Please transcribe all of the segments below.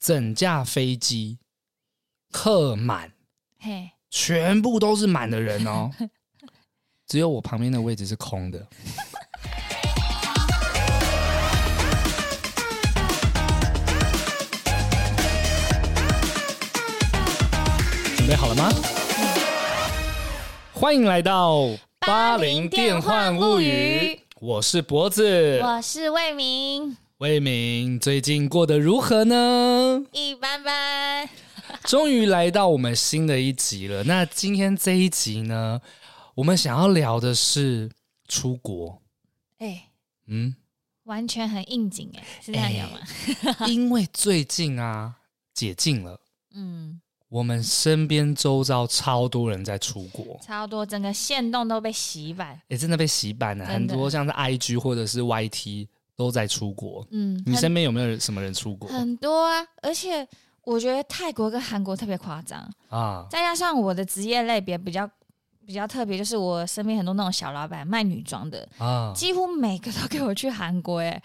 整架飞机客满，嘿，全部都是满的人哦，只有我旁边的位置是空的。准备好了吗？欢迎来到八零电幻物语，我是脖子，我是魏明。魏明最近过得如何呢？一般般。终于来到我们新的一集了。那今天这一集呢，我们想要聊的是出国。哎、欸，嗯，完全很应景哎，是这样讲吗？欸、因为最近啊，解禁了。嗯。我们身边周遭超多人在出国，超多，整个线动都被洗版，也、欸、真的被洗版了。很多像是 IG 或者是 YT 都在出国。嗯，你身边有没有什么人出国？很多啊，而且我觉得泰国跟韩国特别夸张啊。再加上我的职业类别比较比较特别，就是我身边很多那种小老板卖女装的啊，几乎每个都给我去韩国、欸，哎，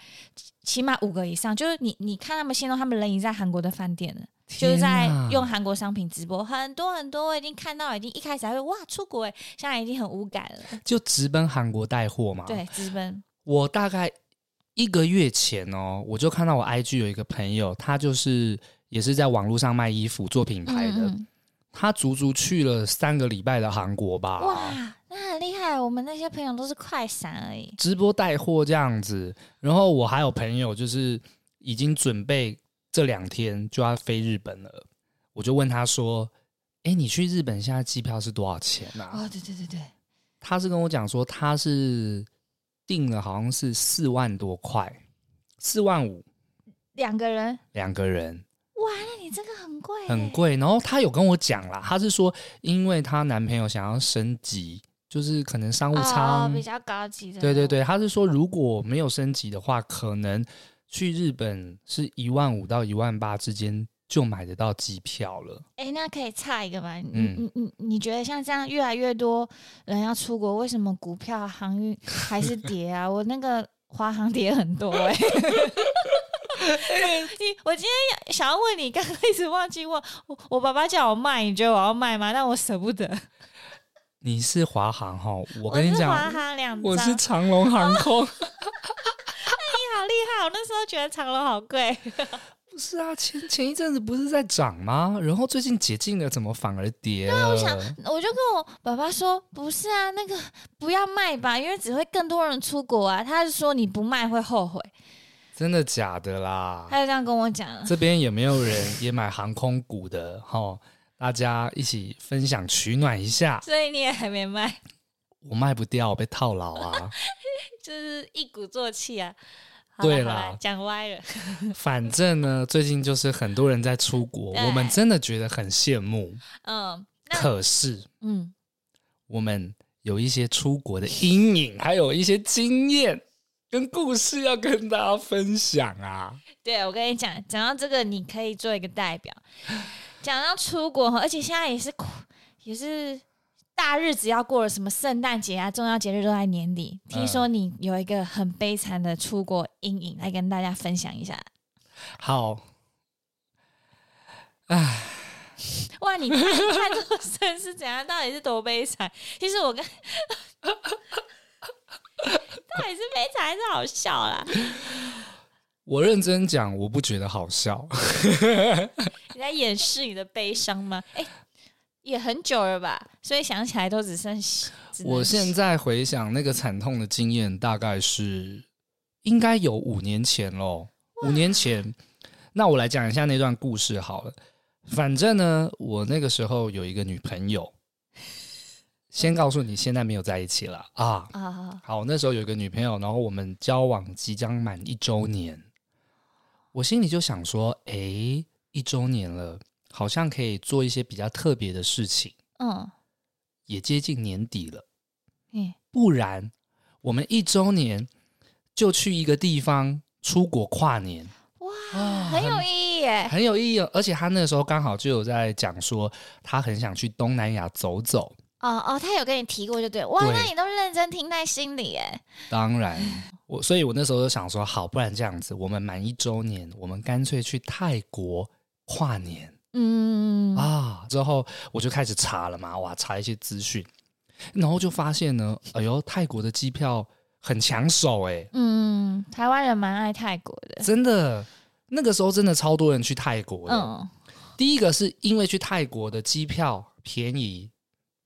起码五个以上。就是你你看他们限动，他们人已经在韩国的饭店了。就是在用韩国商品直播，很多很多，我已经看到，已经一开始还会哇出国哎，现在已经很无感了，就直奔韩国带货嘛。对，直奔。我大概一个月前哦，我就看到我 IG 有一个朋友，他就是也是在网络上卖衣服做品牌的，嗯、他足足去了三个礼拜的韩国吧。哇，那很厉害！我们那些朋友都是快闪而已，直播带货这样子。然后我还有朋友就是已经准备。这两天就要飞日本了，我就问他说：“哎，你去日本现在机票是多少钱啊？”哦，对对对对，他是跟我讲说他是订了，好像是四万多块，四万五，两个人，两个人，哇，那你这个很贵，很贵。然后她有跟我讲啦，她是说因为她男朋友想要升级，就是可能商务舱、哦、比较高级的，对对对，她是说如果没有升级的话，可能。去日本是一万五到一万八之间就买得到机票了。哎，那可以差一个吗？嗯、你你你你觉得像这样越来越多人要出国，为什么股票航运还是跌啊？我那个华航跌很多哎、欸。你我今天想要问你，刚刚一直忘记问我，我爸爸叫我卖，你觉得我要卖吗？但我舍不得。你是华航哈？我跟你讲，华航两张，我是长龙航空。你好厉害！我那时候觉得长龙好贵。不是啊，前前一阵子不是在涨吗？然后最近解禁了，怎么反而跌了？对，我想，我就跟我爸爸说，不是啊，那个不要卖吧，因为只会更多人出国啊。他是说你不卖会后悔。真的假的啦？他就这样跟我讲。这边有没有人 也买航空股的？哈，大家一起分享取暖一下。所以你也还没卖？我卖不掉，我被套牢啊！就是一鼓作气啊。对啦，讲歪了。反正呢，最近就是很多人在出国，我们真的觉得很羡慕。嗯，可是，嗯，我们有一些出国的阴影，还有一些经验跟故事要跟大家分享啊。对，我跟你讲，讲到这个，你可以做一个代表。讲到出国，而且现在也是，也是。大日子要过了，什么圣诞节啊，重要节日都在年底。听说你有一个很悲惨的出国阴影，来跟大家分享一下。好，唉，哇，你看，你看这个身是怎样？到底是多悲惨？其实我跟，到底是悲惨还是好笑啦？我认真讲，我不觉得好笑。你在掩饰你的悲伤吗？哎。也很久了吧，所以想起来都只剩。只我现在回想那个惨痛的经验，大概是应该有五年前喽。五年前，那我来讲一下那段故事好了。反正呢，我那个时候有一个女朋友。先告诉你，现在没有在一起了啊。啊，好，那时候有一个女朋友，然后我们交往即将满一周年，我心里就想说，哎，一周年了。好像可以做一些比较特别的事情，嗯，也接近年底了，嗯，不然我们一周年就去一个地方出国跨年，哇，哦、很有意义耶，很有意义，而且他那个时候刚好就有在讲说，他很想去东南亚走走，哦哦，他有跟你提过就对，哇，那你都认真听在心里耶，当然，我，所以我那时候就想说，好，不然这样子，我们满一周年，我们干脆去泰国。跨年。嗯啊，之后我就开始查了嘛，哇，查一些资讯，然后就发现呢，哎呦，泰国的机票很抢手哎。嗯，台湾人蛮爱泰国的，真的，那个时候真的超多人去泰国的。嗯，第一个是因为去泰国的机票便宜。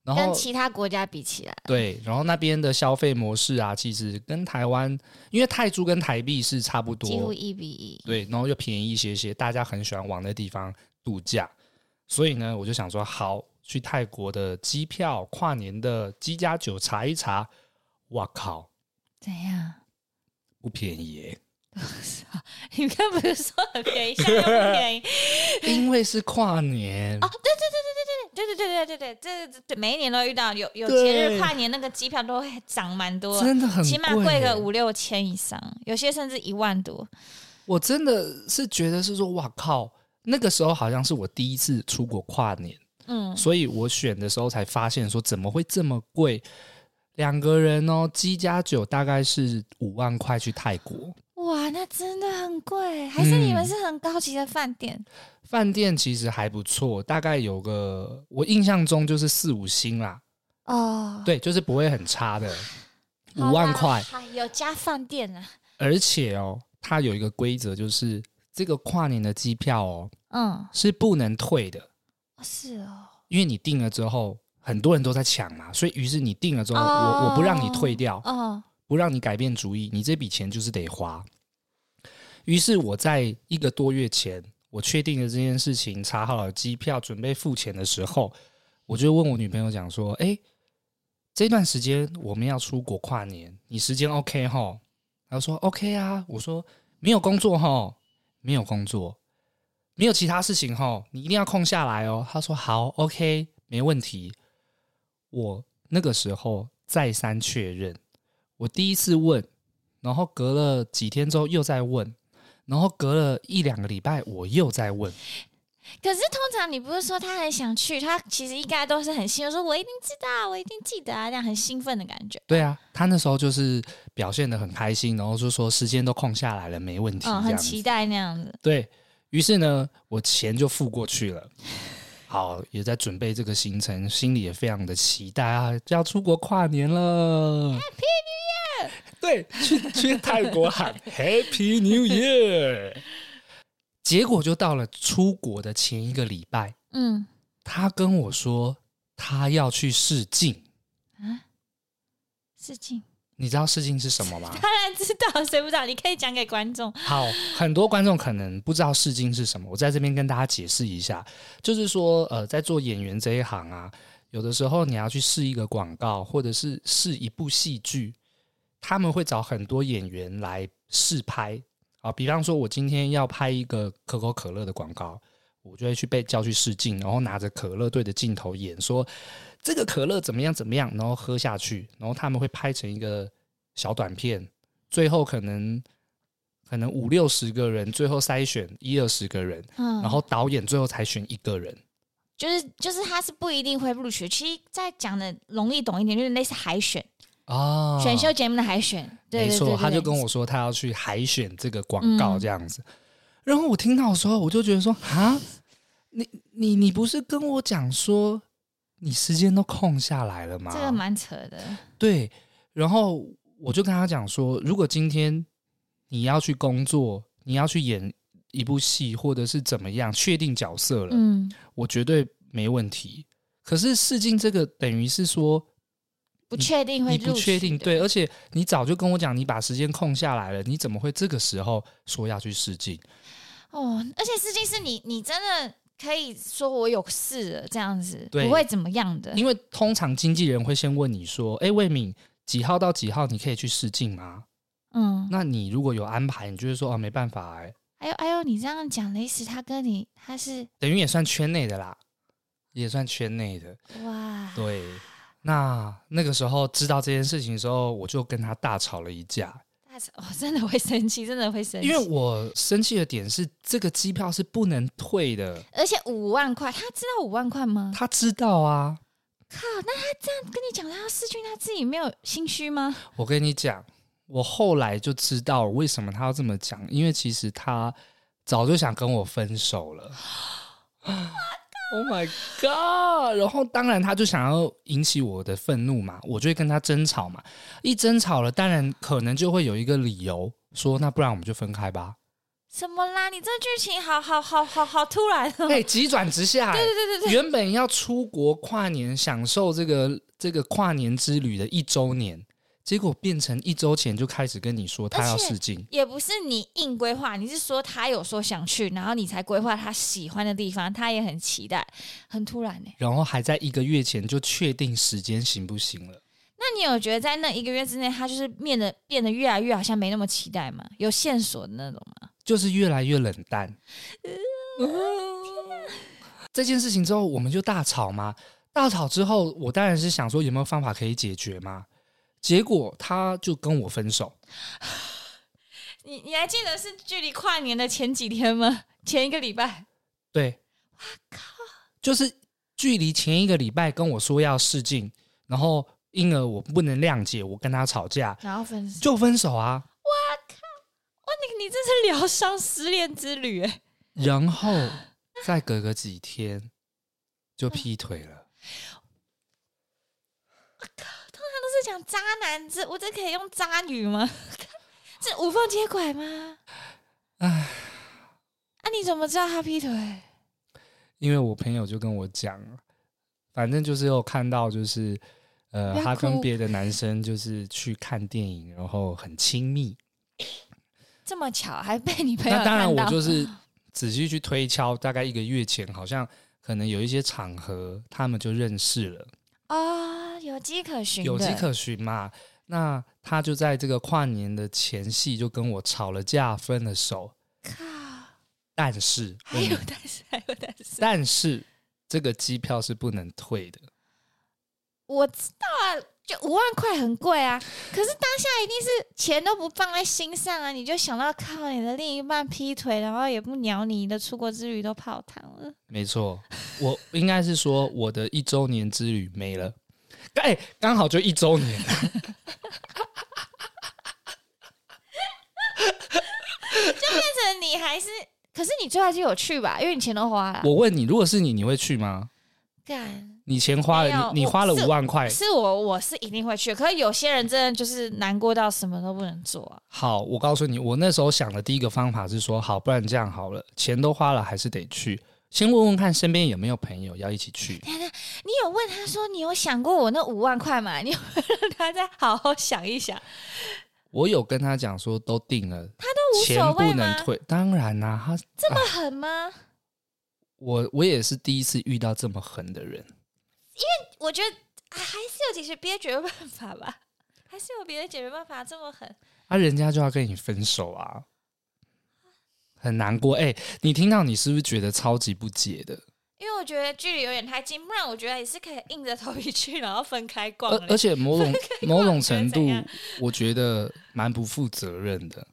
然后跟其他国家比起来，对，然后那边的消费模式啊，其实跟台湾，因为泰铢跟台币是差不多，几乎一比一，对，然后又便宜一些些，大家很喜欢往那地方度假，所以呢，我就想说，好，去泰国的机票，跨年的机加酒查一查，哇靠，怎样？不便宜耶！你刚不是说很便宜，现在又不便宜？因为是跨年哦，对对对对。对对对对对对，这这每一年都遇到有有节日跨年，那个机票都会涨蛮多，真的很贵，起码贵个五六千以上，有些甚至一万多。我真的是觉得是说，哇靠，那个时候好像是我第一次出国跨年，嗯，所以我选的时候才发现说，怎么会这么贵？两个人哦，机加酒大概是五万块去泰国。哇，那真的很贵，还是你们是很高级的饭店？饭、嗯、店其实还不错，大概有个我印象中就是四五星啦。哦，对，就是不会很差的，五万块，有加饭店啊。而且哦，它有一个规则，就是这个跨年的机票哦，嗯，是不能退的。是哦，因为你订了之后，很多人都在抢嘛，所以于是你订了之后，哦、我我不让你退掉。哦。不让你改变主意，你这笔钱就是得花。于是我在一个多月前，我确定了这件事情，查好了机票，准备付钱的时候，我就问我女朋友讲说：“哎，这段时间我们要出国跨年，你时间 OK 哈？”她说：“OK 啊。”我说：“没有工作齁？没有工作，没有其他事情哈？你一定要空下来哦。”他说：“好，OK，没问题。”我那个时候再三确认。我第一次问，然后隔了几天之后又再问，然后隔了一两个礼拜我又再问。可是通常你不是说他很想去，他其实应该都是很兴奋，说我一定知道，我一定记得啊，这样很兴奋的感觉。对啊，他那时候就是表现的很开心，然后就说时间都空下来了，没问题，嗯，很期待那样子。对，于是呢，我钱就付过去了。好，也在准备这个行程，心里也非常的期待啊，就要出国跨年了。Happy New Year！对，去去泰国喊 Happy New Year。结果就到了出国的前一个礼拜，嗯，他跟我说他要去试镜啊，试镜。你知道试镜是什么吗？当然知道，谁不知道？你可以讲给观众。好，很多观众可能不知道试镜是什么，我在这边跟大家解释一下。就是说，呃，在做演员这一行啊，有的时候你要去试一个广告，或者是试一部戏剧，他们会找很多演员来试拍啊。比方说，我今天要拍一个可口可乐的广告，我就会去被叫去试镜，然后拿着可乐对着镜头演说。这个可乐怎么样？怎么样？然后喝下去，然后他们会拍成一个小短片，最后可能可能五六十个人，最后筛选一二十个人，嗯，然后导演最后才选一个人，就是就是他是不一定会录取。其实再讲的容易懂一点，就是类似海选哦，选秀节目的海选。对，没错，他就跟我说他要去海选这个广告这样子，嗯，然后我听到的时候，我就觉得说啊，你你你不是跟我讲说？你时间都空下来了吗？这个蛮扯的。对，然后我就跟他讲说，如果今天你要去工作，你要去演一部戏，或者是怎么样，确定角色了，嗯，我绝对没问题。可是试镜这个等于是说不确定会，你不确定，对，而且你早就跟我讲，你把时间空下来了，你怎么会这个时候说要去试镜？哦，而且试镜是你，你真的。可以说我有事了，这样子不会怎么样的。因为通常经纪人会先问你说：“哎，魏敏，几号到几号你可以去试镜吗？”嗯，那你如果有安排，你就会说：“哦，没办法。”哎，哎呦哎呦，你这样讲的意思，他跟你他是等于也算圈内的啦，也算圈内的。哇，对。那那个时候知道这件事情的时候，我就跟他大吵了一架。大吵，我，真的会生气，真的会生气。因为我生气的点是，这个机票是不能退的，而且五万块，他知道五万块吗？他知道啊。靠，那他这样跟你讲，他要失去，他自己没有心虚吗？我跟你讲，我后来就知道为什么他要这么讲，因为其实他早就想跟我分手了。Oh my god！然后当然他就想要引起我的愤怒嘛，我就会跟他争吵嘛。一争吵了，当然可能就会有一个理由说，那不然我们就分开吧。什么啦？你这剧情好好好好好突然哦！哎，急转直下。对对对对对，原本要出国跨年，享受这个这个跨年之旅的一周年。结果变成一周前就开始跟你说他要试镜，也不是你硬规划，你是说他有说想去，然后你才规划他喜欢的地方，他也很期待，很突然呢、欸。然后还在一个月前就确定时间行不行了？那你有觉得在那一个月之内，他就是变得变得越来越好像没那么期待吗？有线索的那种吗？就是越来越冷淡。呃、这件事情之后，我们就大吵吗？大吵之后，我当然是想说有没有方法可以解决吗？结果他就跟我分手。你你还记得是距离跨年的前几天吗？前一个礼拜。对。我靠！就是距离前一个礼拜跟我说要试镜，然后因而我不能谅解，我跟他吵架，然后分手就分手啊！我靠！哇，你你这是疗伤失恋之旅哎。然后再隔个几天就劈腿了。我靠！是讲渣男，这我这可以用渣女吗？是无缝接轨吗？哎，啊，你怎么知道他劈腿？因为我朋友就跟我讲，反正就是有看到，就是呃，他跟别的男生就是去看电影，然后很亲密。这么巧，还被你朋友？那当然，我就是 仔细去推敲，大概一个月前，好像可能有一些场合，他们就认识了。啊、哦，有迹可循，有迹可循嘛？那他就在这个跨年的前夕就跟我吵了架，分了手。靠！但是还有但是还有但是，但是这个机票是不能退的。我知道啊。就五万块很贵啊，可是当下一定是钱都不放在心上啊，你就想到靠你的另一半劈腿，然后也不鸟你，你的出国之旅都泡汤了。没错，我应该是说我的一周年之旅没了，哎，刚好就一周年，就变成你还是，可是你最后还是有去吧，因为你钱都花了。我问你，如果是你，你会去吗？干。你钱花了，你你花了五万块，是我我是一定会去。可是有些人真的就是难过到什么都不能做啊。好，我告诉你，我那时候想的第一个方法是说，好，不然这样好了，钱都花了，还是得去。先问问看身边有没有朋友要一起去。等等，你有问他说，你有想过我那五万块吗？你有让他再好好想一想。我有跟他讲说，都定了，他都无所谓吗？钱不能退，当然啦、啊，他这么狠吗？啊、我我也是第一次遇到这么狠的人。因为我觉得还是有解决别的解决办法吧，还是有别的解决办法。这么狠，啊，人家就要跟你分手啊，很难过。哎、欸，你听到你是不是觉得超级不解的？因为我觉得距离有点太近，不然我觉得也是可以硬着头皮去，然后分开逛。而而且某种 某种程度，我觉得蛮不负责任的。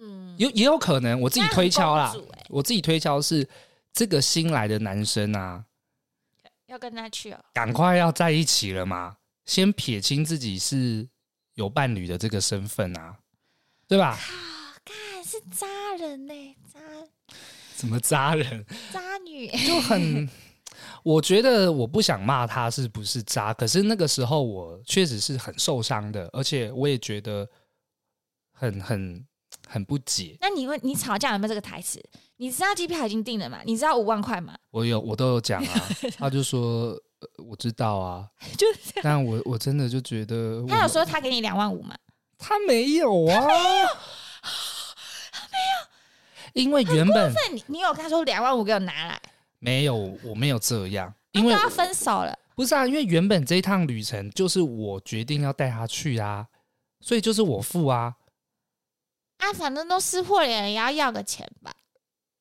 嗯，有也有可能，我自己推敲啦，欸、我自己推敲是这个新来的男生啊。要跟他去哦，赶快要在一起了嘛！先撇清自己是有伴侣的这个身份啊，对吧？是渣人呢、欸，渣？怎么渣人？渣女就很，我觉得我不想骂他是不是渣，可是那个时候我确实是很受伤的，而且我也觉得很很。很不解。那你问你吵架有没有这个台词？你知道机票已经定了吗？你知道五万块吗？我有，我都有讲啊。他就说、呃、我知道啊，就是这样。但我我真的就觉得，他有说他给你两万五吗？他没有啊。因为原本你你有跟他说两万五给我拿来？没有，我没有这样。因为他分手了。不是啊，因为原本这一趟旅程就是我决定要带他去啊，所以就是我付啊。啊，反正都撕破脸了，也要要个钱吧。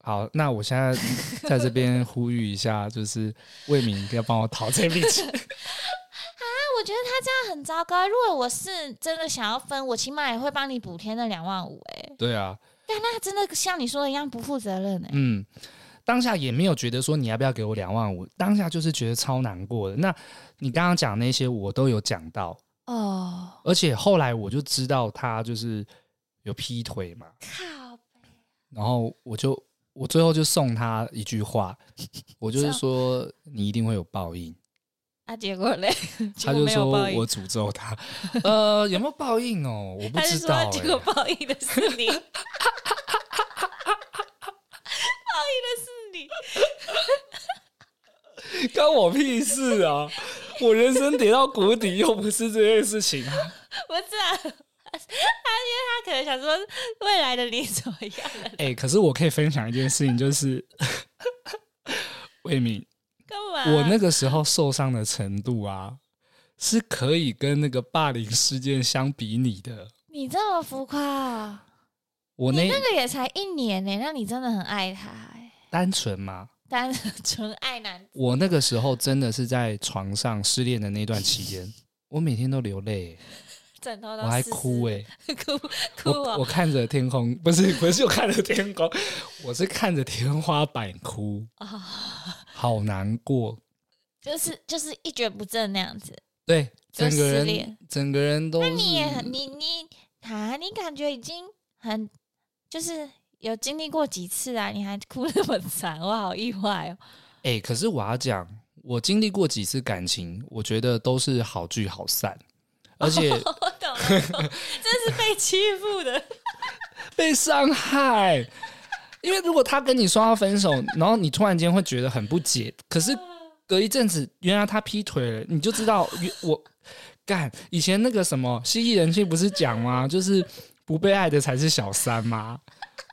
好，那我现在在这边呼吁一下，就是魏明要帮我讨这笔钱。啊，我觉得他这样很糟糕。如果我是真的想要分，我起码也会帮你补贴那两万五。哎，对啊。但那真的像你说的一样不负责任哎。嗯，当下也没有觉得说你要不要给我两万五，当下就是觉得超难过的。那你刚刚讲那些我都有讲到哦，而且后来我就知道他就是。有劈腿嘛？靠！然后我就我最后就送他一句话，我就是说你一定会有报应。啊，结果嘞，他就说我诅咒他，呃，有没有报应哦？我不知道、欸。结果报应的是你，报应的是你，关我屁事啊！我人生跌到谷底，又不是这件事情。不是啊，他因为他可能想说未来的你怎么样？哎、欸，可是我可以分享一件事情，就是魏敏。我那个时候受伤的程度啊，是可以跟那个霸凌事件相比拟的。你这么浮夸啊？我那，那个也才一年呢，那你真的很爱他哎？单纯吗？单纯爱男。我那个时候真的是在床上失恋的那段期间，我每天都流泪。枕头都我还哭哎、欸，哭 哭、哦、我我看着天空，不是不是我看着天空，我是看着天花板哭啊，好难过，就是就是一蹶不振那样子。对，整个人整个人都。那你也很你你啊，你感觉已经很就是有经历过几次啊？你还哭那么惨，我好意外哦。哎、欸，可是我要讲，我经历过几次感情，我觉得都是好聚好散。而且，哦、我懂了，真是被欺负的，被伤害。因为如果他跟你说要分手，然后你突然间会觉得很不解，可是隔一阵子，原来他劈腿了，你就知道，我干以前那个什么蜥蜴人气不是讲吗？就是不被爱的才是小三吗？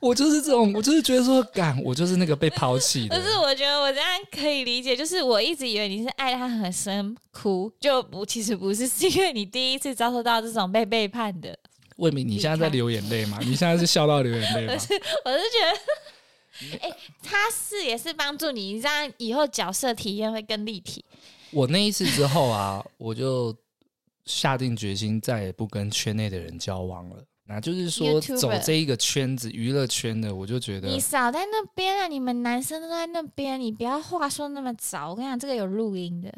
我就是这种，我就是觉得说，干，我就是那个被抛弃的。可是我觉得我这样可以理解，就是我一直以为你是爱他很深哭，就不，其实不是，是因为你第一次遭受到这种被背叛的。魏明，你现在在流眼泪吗？你现在是笑到流眼泪吗？我是，我是觉得，哎、欸，他是也是帮助你，这样以后角色体验会更立体。我那一次之后啊，我就下定决心再也不跟圈内的人交往了。那就是说，走这一个圈子，娱乐圈的，我就觉得你少在那边啊！你们男生都在那边，你不要话说那么早。我跟你讲，这个有录音的。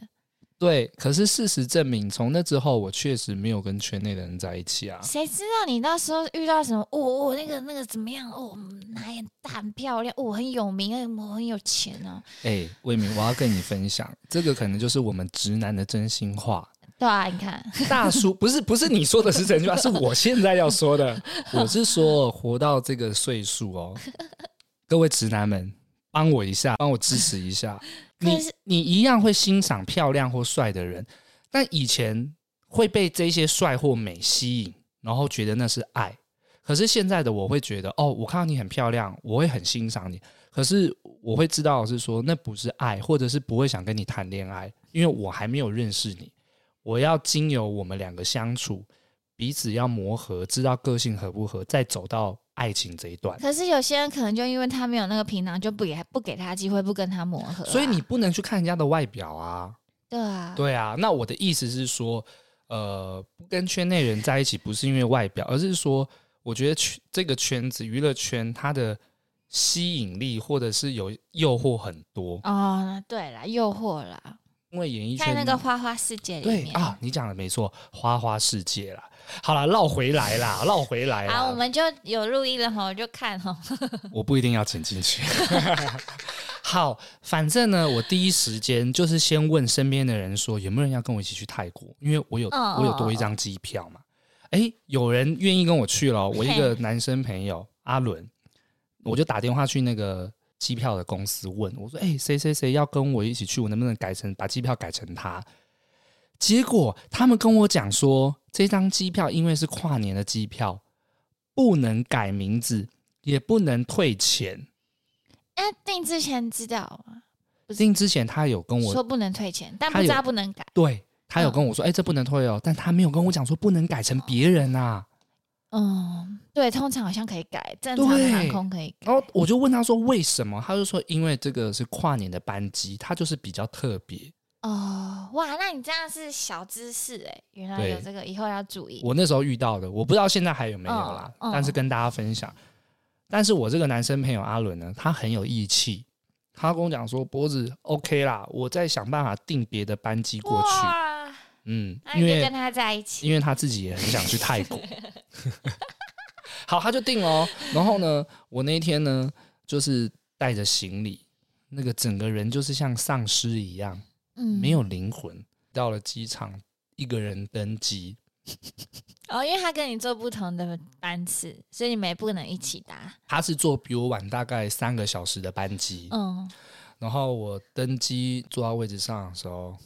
对，可是事实证明，从那之后，我确实没有跟圈内的人在一起啊。谁知道你那时候遇到什么？哦哦，那个那个怎么样？哦，哪很大很漂亮？哦，很有名，我很有钱哦。哎，魏明，我要跟你分享，这个可能就是我们直男的真心话。对啊，你看，大叔不是不是你说的是真心话，是我现在要说的。我是说，活到这个岁数哦，各位直男们，帮我一下，帮我支持一下。你你一样会欣赏漂亮或帅的人，但以前会被这些帅或美吸引，然后觉得那是爱。可是现在的我会觉得，哦，我看到你很漂亮，我会很欣赏你。可是我会知道是说，那不是爱，或者是不会想跟你谈恋爱，因为我还没有认识你。我要经由我们两个相处，彼此要磨合，知道个性合不合，再走到爱情这一段。可是有些人可能就因为他没有那个平囊，就不给不给他机会，不跟他磨合啊。所以你不能去看人家的外表啊。对啊，对啊。那我的意思是说，呃，不跟圈内人在一起，不是因为外表，而是说，我觉得圈这个圈子娱乐圈它的吸引力，或者是有诱惑很多。哦，对啦，诱惑啦。因为演艺圈在那个花花世界里面对啊，你讲的没错，花花世界啦。好了，绕回来啦，绕回来啦。好，我们就有录音了哈，我就看哈。我不一定要剪进去。好，反正呢，我第一时间就是先问身边的人说，有没有人要跟我一起去泰国？因为我有我有多一张机票嘛。哎，有人愿意跟我去了。我一个男生朋友阿伦，我就打电话去那个。机票的公司问我说：“哎，谁谁谁要跟我一起去？我能不能改成把机票改成他？”结果他们跟我讲说，这张机票因为是跨年的机票，不能改名字，也不能退钱。哎，订之前知道吗？订之前他有跟我说不能退钱，但不知道不能改。对，他有跟我说：“哎，这不能退哦。”但他没有跟我讲说不能改成别人啊。嗯，对，通常好像可以改，正常的航空可以改。然后我就问他说为什么，他就说因为这个是跨年的班机，它就是比较特别。哦，哇，那你这样是小知识哎，原来有这个，以后要注意。我那时候遇到的，我不知道现在还有没有啦，哦哦、但是跟大家分享。但是我这个男生朋友阿伦呢，他很有义气，他跟我讲说，脖子 OK 啦，我再想办法订别的班机过去。嗯，因为跟他在一起，因为他自己也很想去泰国。好，他就定了。然后呢，我那一天呢，就是带着行李，那个整个人就是像丧尸一样，嗯，没有灵魂。到了机场，一个人登机。哦，因为他跟你坐不同的班次，所以你们也不能一起搭。他是坐比我晚大概三个小时的班机。嗯，然后我登机坐到位置上的时候，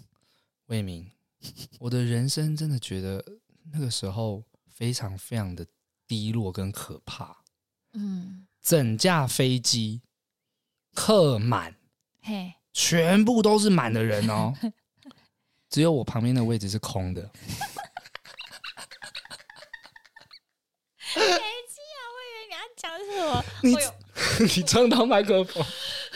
魏明，我的人生真的觉得那个时候非常非常的低落跟可怕。嗯，整架飞机客满，嘿，全部都是满的人哦，只有我旁边的位置是空的。你 你撞到麦克风，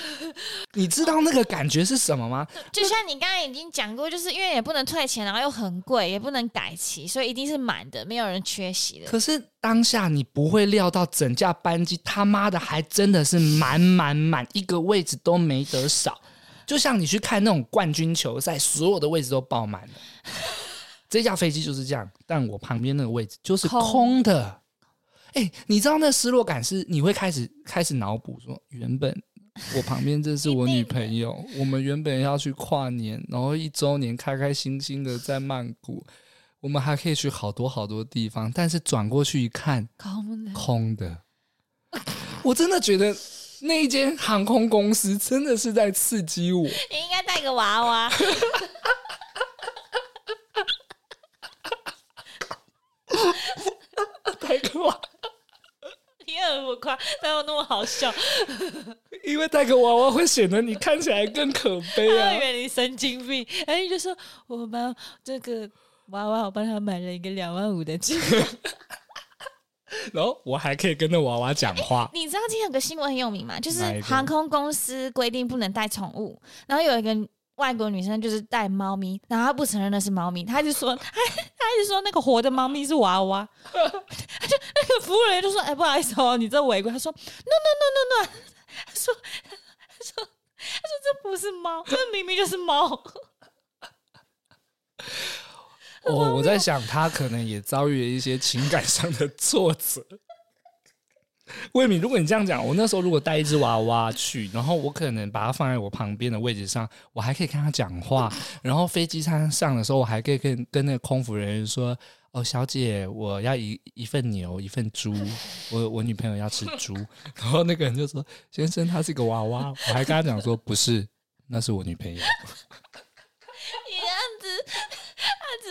你知道那个感觉是什么吗？就像你刚刚已经讲过，就是因为也不能退钱，然后又很贵，也不能改期，所以一定是满的，没有人缺席的。可是当下你不会料到整架班机他妈的还真的是满满满，一个位置都没得少。就像你去看那种冠军球赛，所有的位置都爆满了。这架飞机就是这样，但我旁边那个位置就是空的。哎、欸，你知道那失落感是你会开始开始脑补说，原本我旁边这是我女朋友，我们原本要去跨年，然后一周年开开心心的在曼谷，我们还可以去好多好多地方，但是转过去一看，空的，空的。我真的觉得那一间航空公司真的是在刺激我。你应该带个娃娃。带个娃。那么夸，哪有那么好笑？因为带个娃娃会显得你看起来更可悲啊！以为你神经病，哎，你就说我帮这个娃娃，我帮他买了一个两万五的机票，然后我还可以跟那娃娃讲话。你知道今天有个新闻很有名吗？就是航空公司规定不能带宠物，然后有一个。外国女生就是带猫咪，然后她不承认那是猫咪，她就说，她她就说那个活的猫咪是娃娃，她就那个服务人员就说，哎，不好意思哦，你这违规。她说，no no no no no，她说，她说，她说这不是猫，这明明就是猫。我 我在想，他可能也遭遇了一些情感上的挫折。魏敏，如果你这样讲，我那时候如果带一只娃娃去，然后我可能把它放在我旁边的位置上，我还可以跟他讲话。然后飞机上上的时候，我还可以跟跟那个空服人员说：“哦，小姐，我要一一份牛，一份猪，我我女朋友要吃猪。”然后那个人就说：“先生，他是个娃娃。”我还跟他讲说：“不是，那是我女朋友。”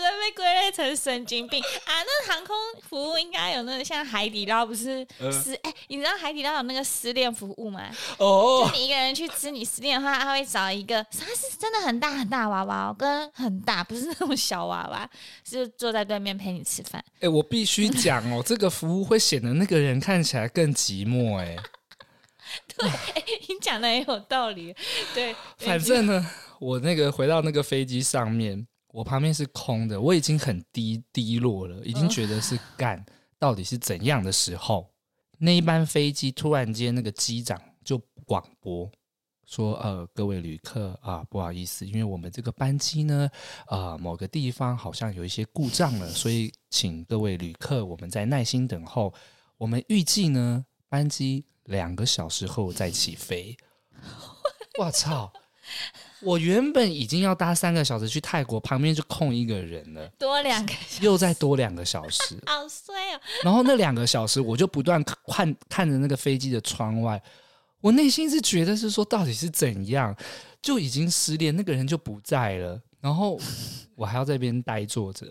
你这样子。只会被归类成神经病啊！那航空服务应该有那个像海底捞不是失哎、你知道海底捞有那个失恋服务吗？哦，就你一个人去吃，你失恋的话，他会找一个，他是真的很大很大娃娃，跟很大，不是那种小娃娃，是坐在对面陪你吃饭。哎、欸，我必须讲哦，这个服务会显得那个人看起来更寂寞哎。对，欸、你讲的也有道理。对，反正呢，我那个回到那个飞机上面。我旁边是空的，我已经很低低落了，已经觉得是干到底是怎样的时候，那一班飞机突然间那个机长就广播说：“呃，各位旅客啊，不好意思，因为我们这个班机呢，啊、呃，某个地方好像有一些故障了，所以请各位旅客我们再耐心等候。我们预计呢，班机两个小时后再起飞。”我操！我原本已经要搭三个小时去泰国，旁边就空一个人了，多两个，又再多两个小时，好衰哦。然后那两个小时，我就不断看看着那个飞机的窗外，我内心是觉得是说，到底是怎样，就已经失联，那个人就不在了，然后我还要在那边呆坐着，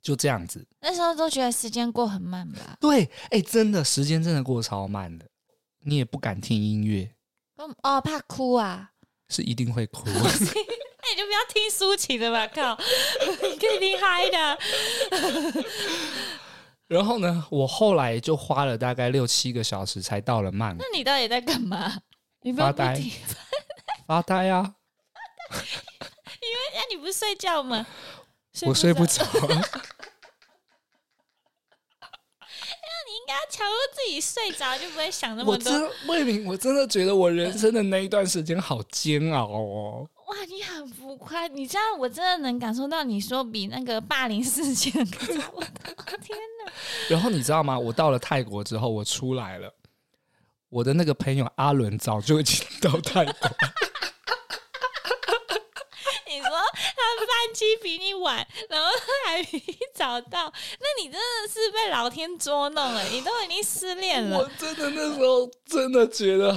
就这样子。那时候都觉得时间过很慢吧？对，哎、欸，真的时间真的过超慢的，你也不敢听音乐，哦，怕哭啊。是一定会哭，那 你就不要听抒情的吧，靠，你可以听嗨的。然后呢，我后来就花了大概六七个小时才到了曼谷。那你到底在干嘛？你发呆，发呆啊！因为那你不是睡觉吗？我睡不着。应该强迫自己睡着，就不会想那么多。我真魏明，我真的觉得我人生的那一段时间好煎熬哦。哇，你很浮夸，你这样我真的能感受到你说比那个霸凌事件。我 的天哪！然后你知道吗？我到了泰国之后，我出来了，我的那个朋友阿伦早就已经到泰国。你说他班机比你晚，然后他还比你早到，那你真的是被老天捉弄了。你都已经失恋了，我真的那时候真的觉得。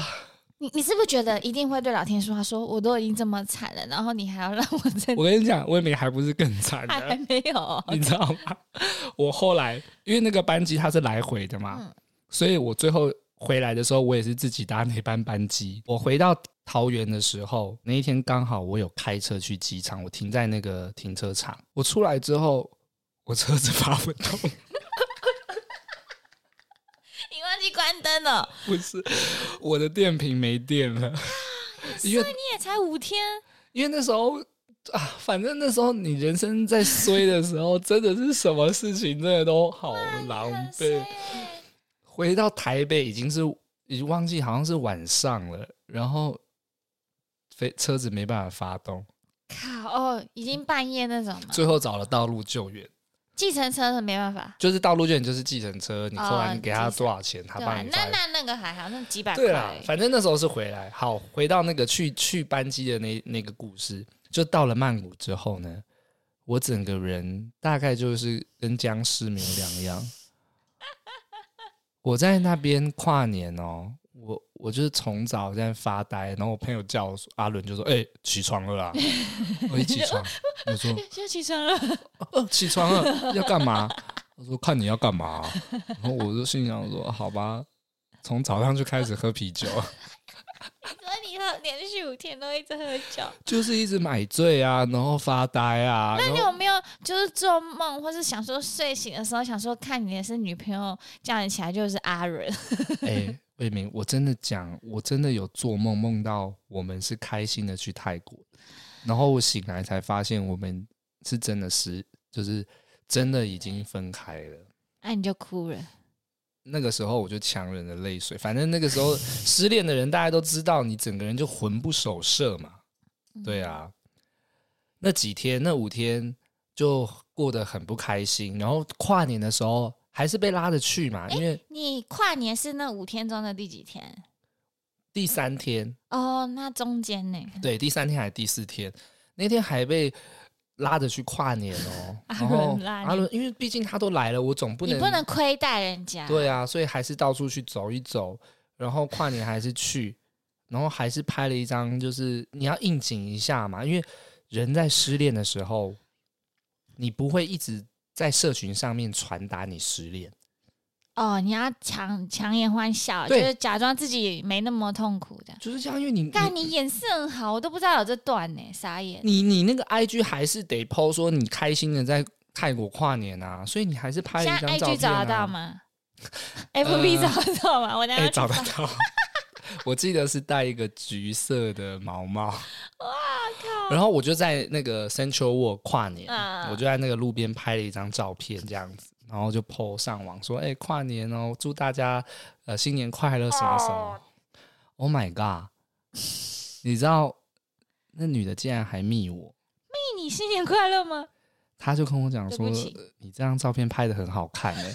你你是不是觉得一定会对老天说话？说我都已经这么惨了，然后你还要让我再……我跟你讲，魏明还不是更惨，还还没有，你知道吗？我后来因为那个班机它是来回的嘛，嗯、所以我最后回来的时候，我也是自己搭那班班机。我回到桃园的时候，那一天刚好我有开车去机场，我停在那个停车场。我出来之后，我车子发不动。你忘记关灯了，不是我的电瓶没电了，因为你也才五天，因为那时候啊，反正那时候你人生在衰的时候，真的是什么事情真的都好狼狈。回到台北已经是已经忘记好像是晚上了，然后飞车子没办法发动，靠哦，已经半夜那种，最后找了道路救援。计程车是没办法，就是道路救援就是计程车，你后来你给他多少钱，他帮你。那那那个还好，那几百块。对啊，反正那时候是回来。好，回到那个去去班机的那那个故事，就到了曼谷之后呢，我整个人大概就是跟僵尸没有两样。我在那边跨年哦。我我就是从早在发呆，然后我朋友叫我阿伦就说：“哎、欸，起床了啦！”我一起床，我说：“现在起床了。啊”起床了，要干嘛？我说：“看你要干嘛。”然后我就心想说：“好吧，从早上就开始喝啤酒。”所以你喝连续五天都一直喝酒，就是一直买醉啊，然后发呆啊。那你有没有就是做梦，或是想说睡醒的时候想说看你的是女朋友，叫你起来就是阿伦？哎、欸。魏明，我真的讲，我真的有做梦，梦到我们是开心的去泰国，然后我醒来才发现我们是真的是，就是真的已经分开了。那、啊、你就哭了。那个时候我就强忍着泪水，反正那个时候失恋的人大家都知道，你整个人就魂不守舍嘛。对啊，那几天那五天就过得很不开心，然后跨年的时候。还是被拉着去嘛？因为你跨年是那五天中的第几天？第三天哦，那中间呢？对，第三天还是第四天？那天还被拉着去跨年哦。阿伦拉阿伦，因为毕竟他都来了，我总不能你不能亏待人家。对啊，所以还是到处去走一走，然后跨年还是去，然后还是拍了一张，就是你要应景一下嘛，因为人在失恋的时候，你不会一直。在社群上面传达你失恋哦，你要强强颜欢笑，就是假装自己没那么痛苦的，就是这样。因为你，但你演示很好，我都不知道有这段呢，傻眼。你你那个 IG 还是得 PO 说你开心的在泰国跨年啊，所以你还是拍了一张照片啊。IG 找得到吗？FB 找得到吗？我等下、欸、找得到。我记得是戴一个橘色的毛毛。哇靠！然后我就在那个 Central World 跨年，啊、我就在那个路边拍了一张照片，这样子，然后就 po 上网说：“哎、欸，跨年哦，祝大家呃新年快乐，什么什么。哦” Oh my god！你知道那女的竟然还密我，密你新年快乐吗？她就跟我讲说：“你这张照片拍的很好看哎。”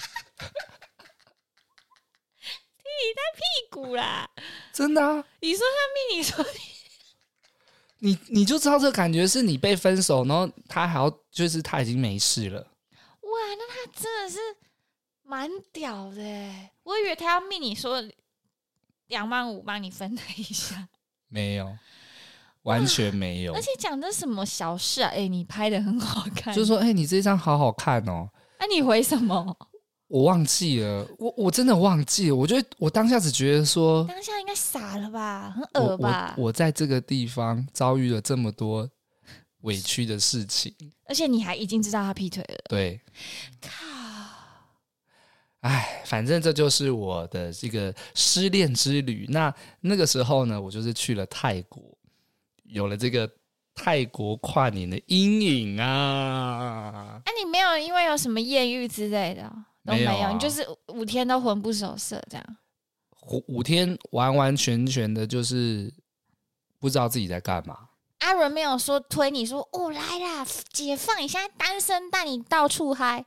你在屁股啦！真的啊？你说他命，你说你，你你就知道这个感觉是你被分手，然后他还要就是他已经没事了。哇，那他真的是蛮屌的。我以为他要命，你说两万五帮你分了一下，没有，完全没有。而且讲的什么小事啊？哎、欸，你拍的很好看，就说哎、欸，你这张好好看哦。那、啊、你回什么？我忘记了，我我真的忘记了。我觉得我当下只觉得说，当下应该傻了吧，很恶吧我我。我在这个地方遭遇了这么多委屈的事情，而且你还已经知道他劈腿了。对，靠！哎，反正这就是我的这个失恋之旅。那那个时候呢，我就是去了泰国，有了这个泰国跨年的阴影啊。哎、啊，你没有因为有什么艳遇之类的？都没有，没有啊、你就是五天都魂不守舍这样。五五天完完全全的，就是不知道自己在干嘛。阿伦没有说推你说哦来啦，解放，你现在单身带你到处嗨。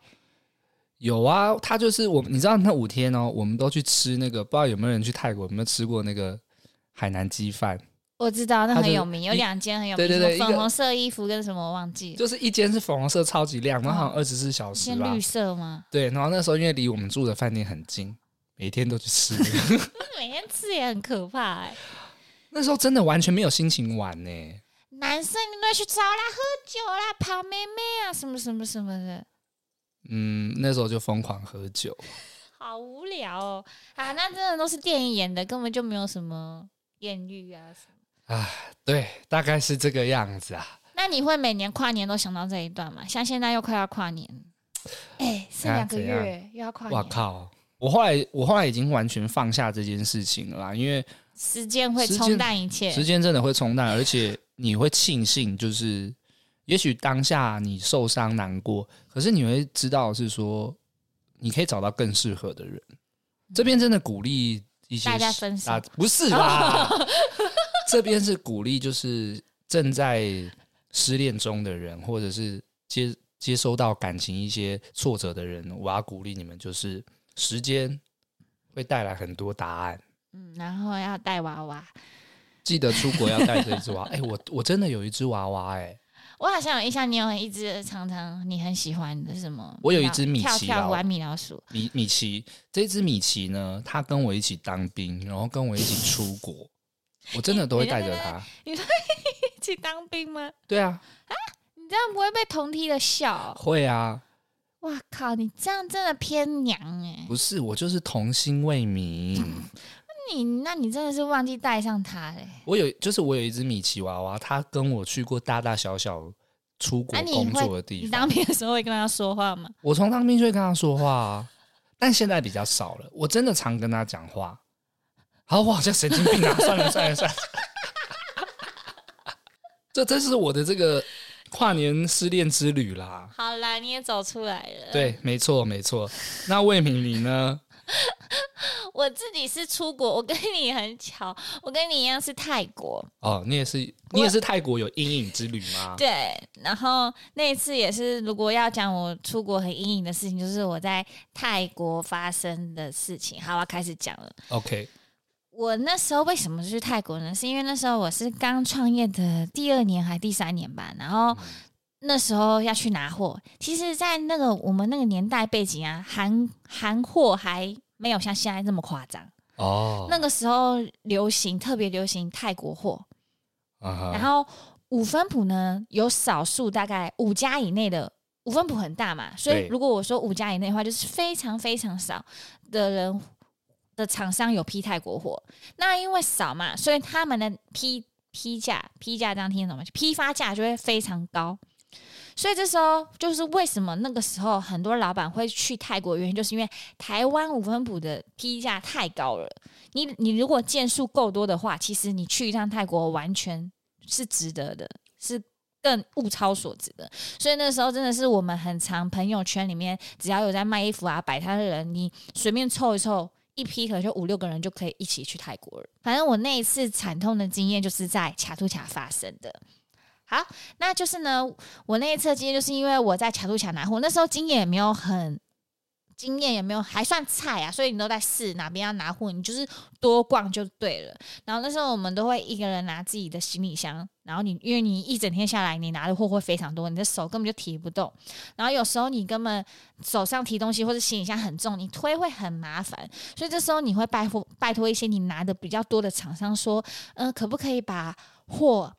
有啊，他就是我，你知道那五天哦，我们都去吃那个，不知道有没有人去泰国有没有吃过那个海南鸡饭？我知道那很有名，有两间很有名，对对对，粉红色衣服跟什么我忘记了，就是一间是粉红色超级亮，然后好像二十四小时吧，绿色吗？对，然后那时候因为离我们住的饭店很近，每天都去吃，每天吃也很可怕哎。那时候真的完全没有心情玩呢，男生你都去找啦，喝酒啦，泡妹妹啊，什么什么什么的。嗯，那时候就疯狂喝酒，好无聊哦啊！那真的都是电影演的，根本就没有什么艳遇啊什么啊。对，大概是这个样子啊。那你会每年跨年都想到这一段吗？像现在又快要跨年，哎，剩两个月又要跨年。我靠！我后来我后来已经完全放下这件事情了啦，因为时间会冲淡一切，时间真的会冲淡，而且你会庆幸就是。也许当下你受伤难过，可是你会知道是说，你可以找到更适合的人。这边真的鼓励一些大家分手，不是啦，这边是鼓励就是正在失恋中的人，或者是接接收到感情一些挫折的人，我要鼓励你们，就是时间会带来很多答案。嗯，然后要带娃娃，记得出国要带这只娃。哎、欸，我我真的有一只娃娃、欸，哎。我好像有印象，你有一只常常你很喜欢的什么？我有一只米奇，玩米老鼠。米米奇，这只米奇呢，它跟我一起当兵，然后跟我一起出国，我真的都会带着它。你说一起当兵吗？对啊。啊，你这样不会被同梯的笑？会啊。哇靠，你这样真的偏娘哎、欸！不是，我就是童心未泯。你，那你真的是忘记带上它嘞？我有，就是我有一只米奇娃娃，他跟我去过大大小小出国工作的地方。你当兵的时候会跟他说话吗？我从当兵就会跟他说话啊，但现在比较少了。我真的常跟他讲话。好，我好像神经病啊！算了算了算了，这这是我的这个跨年失恋之旅啦。好啦，你也走出来了。对，没错没错。那魏敏你呢？我自己是出国，我跟你很巧，我跟你一样是泰国。哦，你也是，你也是泰国有阴影之旅吗？对，然后那一次也是，如果要讲我出国很阴影的事情，就是我在泰国发生的事情。好，开始讲了。OK，我那时候为什么去泰国呢？是因为那时候我是刚创业的第二年还第三年吧，然后那时候要去拿货。其实，在那个我们那个年代背景啊，韩韩货还。没有像现在这么夸张哦。那个时候流行，特别流行泰国货。Uh-huh. 然后五分埔呢，有少数大概五家以内的五分埔很大嘛，所以如果我说五家以内的话，就是非常非常少的人的厂商有批泰国货。那因为少嘛，所以他们的批批价批价这样听懂吗？批发价就会非常高。所以这时候就是为什么那个时候很多老板会去泰国，原因就是因为台湾五分埔的批价太高了。你你如果件数够多的话，其实你去一趟泰国完全是值得的，是更物超所值的。所以那时候真的是我们很常朋友圈里面，只要有在卖衣服啊、摆摊的人，你随便凑一凑，一批可能就五六个人就可以一起去泰国了。反正我那一次惨痛的经验就是在卡图卡发生的。好，那就是呢，我那一次经验就是因为我在卡图卡拿货，那时候经验也没有很经验，也没有还算菜啊，所以你都在试哪边要拿货，你就是多逛就对了。然后那时候我们都会一个人拿自己的行李箱，然后你因为你一整天下来，你拿的货会非常多，你的手根本就提不动。然后有时候你根本手上提东西或者行李箱很重，你推会很麻烦，所以这时候你会拜托拜托一些你拿的比较多的厂商说，嗯、呃，可不可以把货。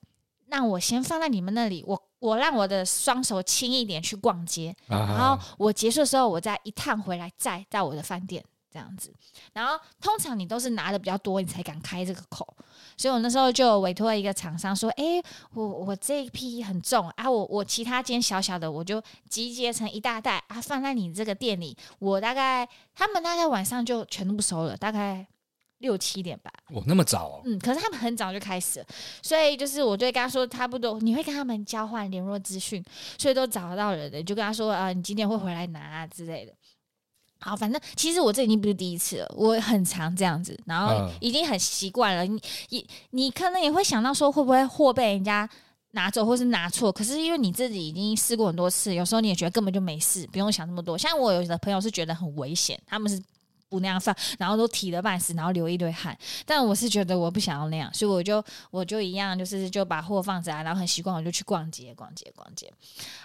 让我先放在你们那里，我我让我的双手轻一点去逛街，啊、然后我结束的时候，我再一趟回来，再到我的饭店这样子。然后通常你都是拿的比较多，你才敢开这个口。所以我那时候就委托一个厂商说：“哎，我我这一批很重啊，我我其他间小小的，我就集结成一大袋啊，放在你这个店里。我大概他们大概晚上就全部收了，大概。”六七点吧，哦，那么早哦。嗯，可是他们很早就开始了，所以就是我就跟他说差不多，你会跟他们交换联络资讯，所以都找得到人的，就跟他说啊，你今天会回来拿啊之类的。好，反正其实我这已经不是第一次了，我很常这样子，然后已经很习惯了。你你你可能也会想到说，会不会货被人家拿走或是拿错，可是因为你自己已经试过很多次，有时候你也觉得根本就没事，不用想那么多。像我有的朋友是觉得很危险，他们是不那样放，然后都提了半死，然后流一堆汗。但我是觉得我不想要那样，所以我就我就一样，就是就把货放着啊，然后很习惯，我就去逛街、逛街、逛街。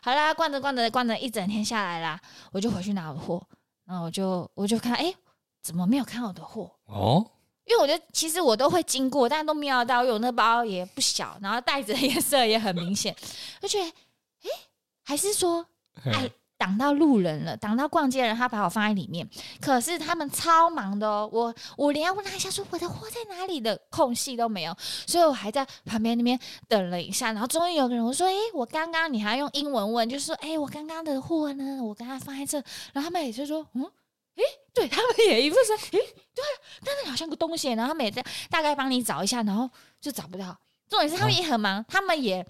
好啦，逛着逛着逛着一整天下来啦，我就回去拿我的货，然后我就我就看，哎，怎么没有看我的货？哦。因为我觉得其实我都会经过，但都瞄到，因为我那包也不小，然后袋子的 颜色也很明显，就觉得，哎，还是说，哎，挡到路人了，挡到逛街人，他把我放在里面。可是他们超忙的哦，我我连要问他一下，说我的货在哪里的空隙都没有，所以我还在旁边那边等了一下，然后终于有个人我说，哎，我刚刚你还用英文问，就是说，哎，我刚刚的货呢？我刚刚放在这，然后他们也就说，嗯。诶，对他们也一副说，诶，对，但是好像个东西，然后他们也在大概帮你找一下，然后就找不到。重点是他们也很忙，他们也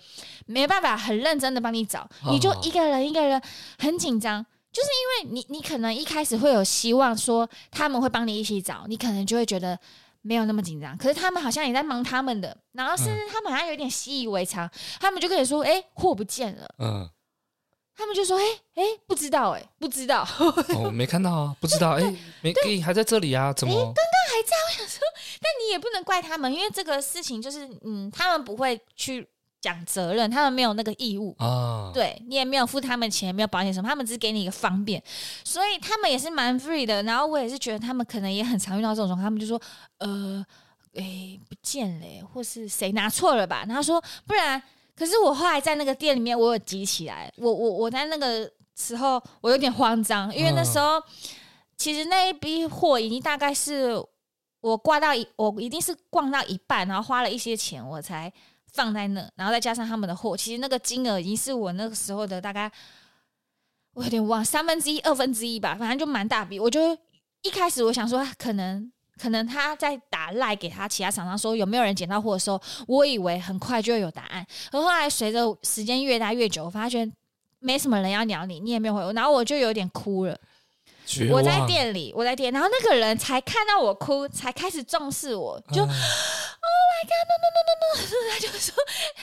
没办法很认真的帮你找，你就一个人一个人很紧张，就是因为你你可能一开始会有希望说他们会帮你一起找，你可能就会觉得没有那么紧张。可是他们好像也在忙他们的，然后甚至他们好像有点习以为常，他们就跟你说，诶，货不见了。嗯。他们就说：“哎、欸、哎、欸，不知道哎、欸，不知道。哦，没看到啊，不知道哎，没，对还在这里啊？怎么？但你也不能怪他们，因为这个事情就是，嗯，他们不会去讲责任，他们没有那个义务啊。对，你也没有付他们钱，没有保险什么，他们只是给你一个方便，所以他们也是蛮 free 的。然后我也是觉得他们可能也很常遇到这种状况，他们就说：呃，哎、欸，不见了，或是谁拿错了吧？然后说，不然。”可是我后来在那个店里面，我有集起来，我我我在那个时候我有点慌张，因为那时候其实那一批货已经大概是我挂到一，我一定是逛到一半，然后花了一些钱我才放在那，然后再加上他们的货，其实那个金额已经是我那个时候的大概，我有点忘三分之一、二分之一吧，反正就蛮大笔。我就一开始我想说可能。可能他在打赖给他其他厂商说有没有人捡到货的时候，我以为很快就会有答案。而后来随着时间越大越久，我发现没什么人要鸟你，你也没有回我，然后我就有点哭了。望我在店里，我在店，然后那个人才看到我哭，才开始重视我，就。嗯 Oh my god! No no no no no！他就说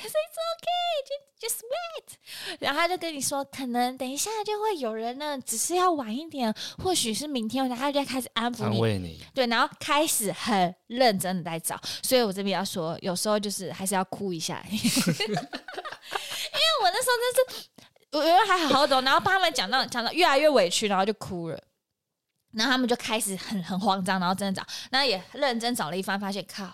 ：“It's okay, just just wait。”然后他就跟你说：“可能等一下就会有人呢，只是要晚一点，或许是明天。”然后他就开始安抚你，安慰你。对，然后开始很认真的在找。所以我这边要说，有时候就是还是要哭一下，因为我那时候真是，我觉得还好好懂。然后帮他们讲到讲到越来越委屈，然后就哭了。然后他们就开始很很慌张，然后真的找，然后也认真找了一番，发现靠。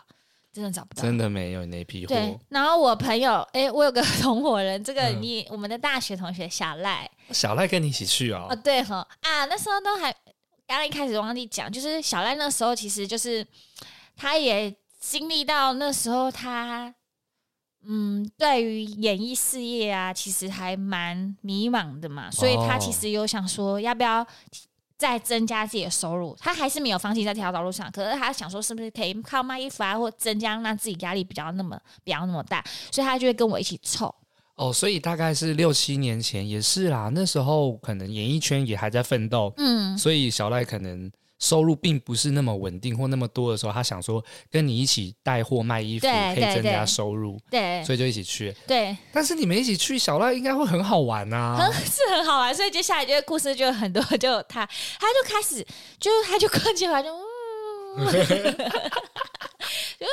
真的找不到，真的没有那批货。对，然后我朋友，哎，我有个 同伙人，这个你，嗯、我们的大学同学小赖，小赖跟你一起去哦。哦，对哈，啊，那时候都还刚刚一开始忘记讲，就是小赖那时候其实就是他也经历到那时候他，嗯，对于演艺事业啊，其实还蛮迷茫的嘛，所以他其实有想说要不要。再增加自己的收入，他还是没有放弃在这条道路上。可是他想说，是不是可以靠卖衣服啊，或增加让自己压力比较那么不要那么大，所以他就会跟我一起凑。哦，所以大概是六七年前也是啦，那时候可能演艺圈也还在奋斗，嗯，所以小赖可能。收入并不是那么稳定或那么多的时候，他想说跟你一起带货卖衣服可以增加收入，对，所以就一起去。对，但是你们一起去，小赖应该会很好玩啊，很是很好玩。所以接下来这个故事就很多，就他他就开始就他就逛街完就嗯，哎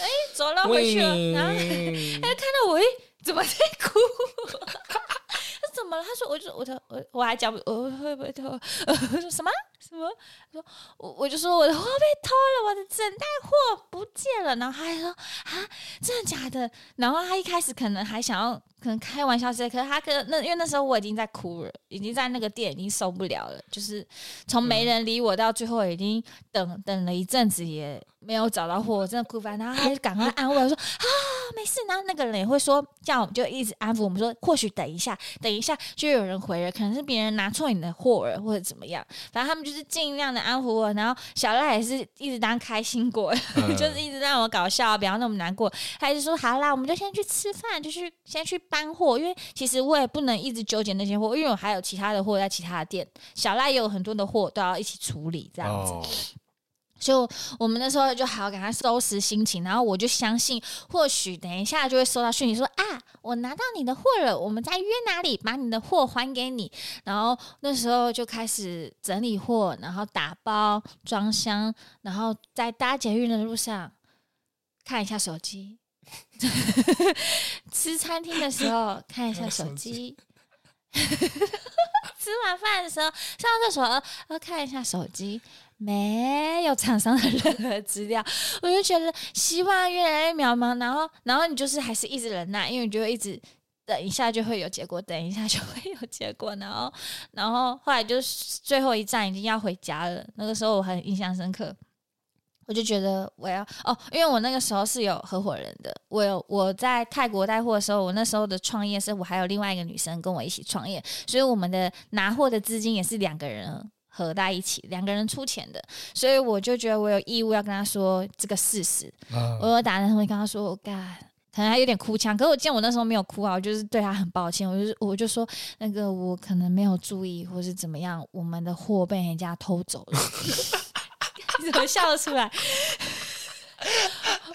哎走了回去了，然后他就看到我，哎怎么在哭？他怎么了？他说我就我的我我还讲我会不会偷？我说什么？什么？说，我我就说我的货被偷了，我的整袋货不见了。然后他还说啊，真的假的？然后他一开始可能还想要，可能开玩笑之类，可是他可那因为那时候我已经在哭了，已经在那个店已经受不了了，就是从没人理我到最后已经等等了一阵子也没有找到货，我真的哭翻。然后他就赶快安慰我说啊，没事。然后那个人也会说这样我们就一直安抚我们说，或许等一下，等一下就有人回了，可能是别人拿错你的货了或者怎么样。反正他们就。是尽量的安抚我，然后小赖也是一直当开心果，嗯、就是一直让我搞笑，不要那么难过。他还是说好啦，我们就先去吃饭，就去先去搬货，因为其实我也不能一直纠结那些货，因为我还有其他的货在其他的店，小赖也有很多的货都要一起处理，这样子。哦、就我们那时候就好赶快收拾心情，然后我就相信，或许等一下就会收到讯息说啊，我拿到你的货了，我们再约哪里把你的货还给你。然后那时候就开始整理货，然后打包装箱，然后在搭捷运的路上看一下手机，吃餐厅的时候看一下手机，吃完饭的时候上厕所呃看一下手机。没有厂商的任何资料，我就觉得希望越来越渺茫。然后，然后你就是还是一直忍耐，因为你就会一直等一下就会有结果，等一下就会有结果。然后，然后后来就是最后一站已经要回家了。那个时候我很印象深刻，我就觉得我要哦，因为我那个时候是有合伙人的，我有我在泰国带货的时候，我那时候的创业是我还有另外一个女生跟我一起创业，所以我们的拿货的资金也是两个人。合在一起，两个人出钱的，所以我就觉得我有义务要跟他说这个事实。Uh, 我有打电话跟他说，我干，可能还有点哭腔，可是我见我那时候没有哭啊，我就是对他很抱歉，我就是我就说那个我可能没有注意，或是怎么样，我们的货被人家偷走了。你怎么笑得出来？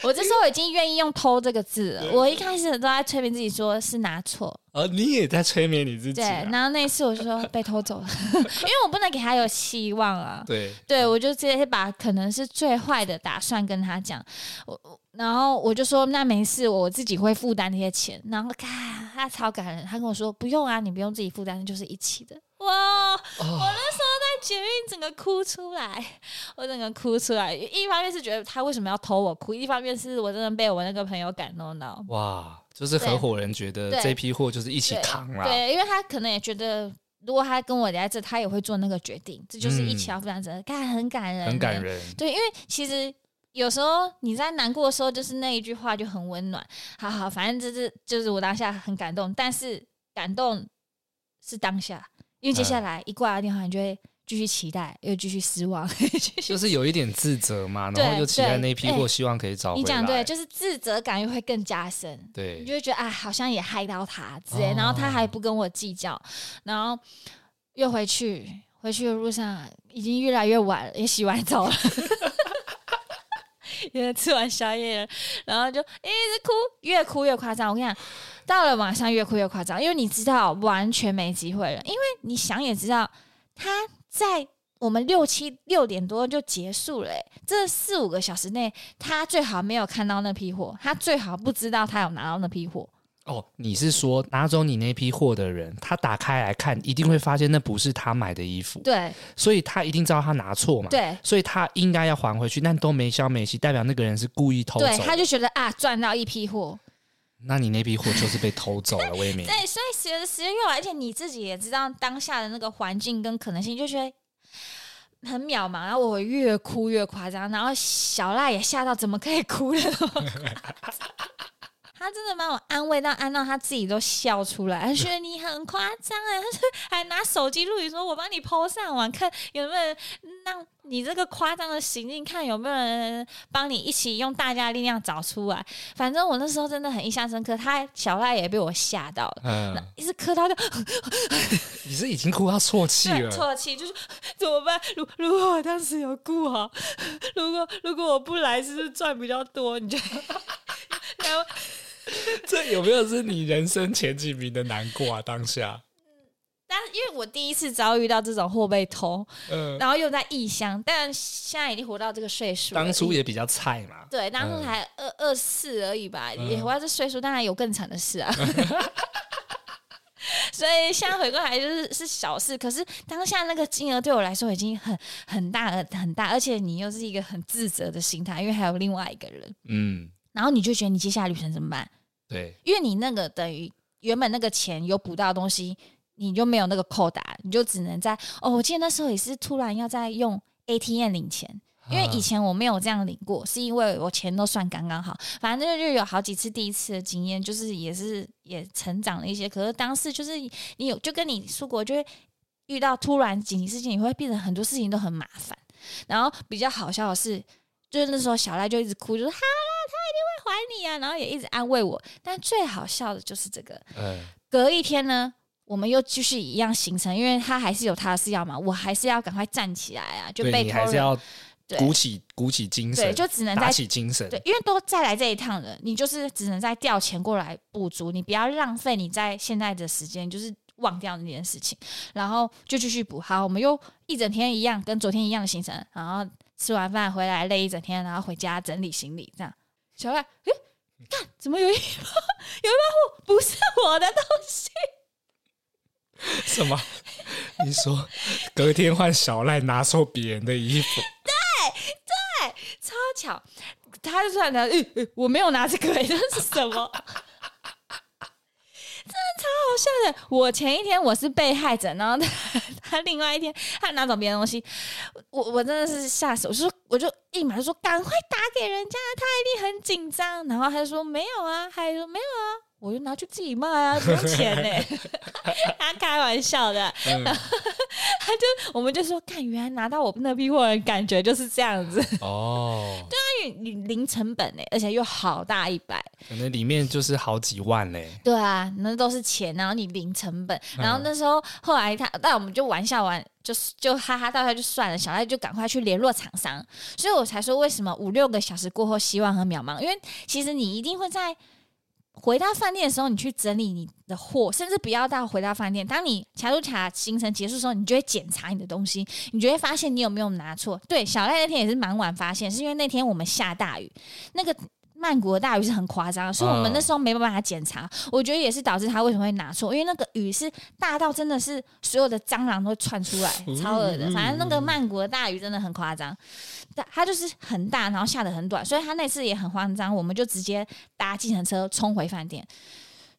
我这时候已经愿意用“偷”这个字了。我一开始都在催眠自己，说是拿错。呃、啊，你也在催眠你自己、啊。对，然后那一次我就说被偷走了，因为我不能给他有希望啊。对，对我就直接把可能是最坏的打算跟他讲。我，然后我就说那没事，我自己会负担那些钱。然后看他超感人，他跟我说不用啊，你不用自己负担，就是一起的。哇！哦、我那时候在捷运整个哭出来，我整个哭出来。一方面是觉得他为什么要偷我哭，一方面是我真的被我那个朋友感动到。哇！就是合伙人觉得这批货就是一起扛啦。对，因为他可能也觉得，如果他跟我在这，他也会做那个决定。这就是一起要负担责任，看、很感人，很感人。对，因为其实有时候你在难过的时候，就是那一句话就很温暖。好好，反正就是就是我当下很感动，但是感动是当下。因为接下来一挂了电话，你就会继续期待，又继续失望，就是有一点自责嘛，然后又期待那批货，希望可以找回来。你讲对，就是自责感又会更加深。对，你就会觉得啊，好像也害到他之类，然后他还不跟我计较，然后又回去，回去的路上已经越来越晚了，也洗完澡了，也吃完宵夜了，然后就一直哭，越哭越夸张。我跟你讲。到了晚上越哭越夸张，因为你知道完全没机会了。因为你想也知道，他在我们六七六点多就结束了，这四五个小时内，他最好没有看到那批货，他最好不知道他有拿到那批货。哦，你是说拿走你那批货的人，他打开来看，一定会发现那不是他买的衣服，对，所以他一定知道他拿错嘛，对，所以他应该要还回去，但都没消没息，代表那个人是故意偷走，对，他就觉得啊，赚到一批货。那你那批货就是被偷走了，魏敏。对，所以随着时间越晚，而且你自己也知道当下的那个环境跟可能性，就觉得很渺茫。然后我越哭越夸张，然后小赖也吓到，怎么可以哭了？他真的把我安慰到安到他自己都笑出来，他觉得你很夸张哎，他说还拿手机录影说：“我帮你 PO 上网，看有没有人让你这个夸张的行径，看有没有人帮你一起用大家的力量找出来。”反正我那时候真的很印象深刻，他小赖也被我吓到了，嗯，一直磕到就，你是已经哭到啜泣了，啜泣就是怎么办？如如果我当时有顾好，如果如果我不来，是不是赚比较多？你觉得？然后。这有没有是你人生前几名的难过啊？当下，但因为我第一次遭遇到这种货被偷，嗯，然后又在异乡，但现在已经活到这个岁数，当初也比较菜嘛，对，当初才二二四而已吧，嗯、也活到这岁数，当然有更惨的事啊。嗯、所以现在回过来就是是小事，可是当下那个金额对我来说已经很很大很大，而且你又是一个很自责的心态，因为还有另外一个人，嗯，然后你就觉得你接下来旅程怎么办？对，因为你那个等于原本那个钱有补到的东西，你就没有那个扣打，你就只能在哦。我记得那时候也是突然要在用 ATM 领钱，因为以前我没有这样领过，是因为我钱都算刚刚好。反正就有好几次第一次的经验，就是也是也成长了一些。可是当时就是你有就跟你出国就会遇到突然紧急事情，你会变成很多事情都很麻烦。然后比较好笑的是，就是那时候小赖就一直哭，就说好啦，他一定会。还你啊，然后也一直安慰我。但最好笑的就是这个，嗯、隔一天呢，我们又继续一样行程，因为他还是有他的事要忙，我还是要赶快站起来啊，就被偷了。鼓起鼓起精神，对，就只能再打起精神，对，因为都再来这一趟了，你就是只能再调钱过来补足，你不要浪费你在现在的时间，就是忘掉那件事情，然后就继续补。好，我们又一整天一样，跟昨天一样的行程，然后吃完饭回来累一整天，然后回家整理行李，这样。小赖，诶，看怎么有一包 有一包货不是我的东西？什么？你说隔天换小赖拿错别人的衣服？对对，超巧，他就算拿，嗯、欸欸，我没有拿这个，那是什么？真的超好笑的。我前一天我是被害者，然后他他另外一天他拿走别人东西，我我真的是吓死，我说我就立马就说赶快打给人家，他一定很紧张。然后他就说没有啊，他还说没有啊。我就拿去自己卖啊，不用钱呢、欸。他开玩笑的，嗯、他就我们就说，看原来拿到我那批货的感觉就是这样子哦。对啊，你你零成本呢、欸，而且又好大一百，可能里面就是好几万嘞、欸。对啊，那都是钱，然后你零成本，然后那时候后来他，但我们就玩笑玩，就是就哈哈大笑就算了。小赖就赶快去联络厂商，所以我才说为什么五六个小时过后希望很渺茫，因为其实你一定会在。回到饭店的时候，你去整理你的货，甚至不要到回到饭店。当你卡住卡行程结束的时候，你就会检查你的东西，你就会发现你有没有拿错。对，小赖那天也是蛮晚发现，是因为那天我们下大雨，那个曼谷的大雨是很夸张，所以我们那时候没办法检查。哦、我觉得也是导致他为什么会拿错，因为那个雨是大到真的是所有的蟑螂都会窜出来，超恶的。反正那个曼谷的大雨真的很夸张。它就是很大，然后下得很短，所以他那次也很慌张，我们就直接搭计程车冲回饭店。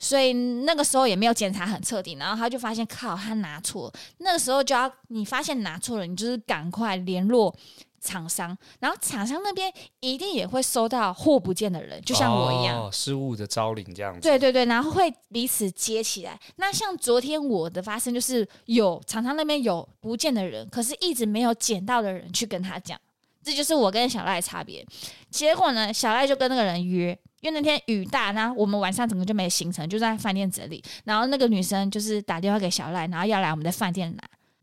所以那个时候也没有检查很彻底，然后他就发现靠，他拿错。那个时候就要你发现拿错了，你就是赶快联络厂商，然后厂商那边一定也会收到货不见的人，就像我一样，哦、失误的招领这样子。对对对，然后会彼此接起来。那像昨天我的发生就是有厂商那边有不见的人，可是一直没有捡到的人去跟他讲。这就是我跟小赖的差别。结果呢，小赖就跟那个人约，因为那天雨大，然后我们晚上整个就没行程，就在饭店整理。然后那个女生就是打电话给小赖，然后要来我们的饭店拿。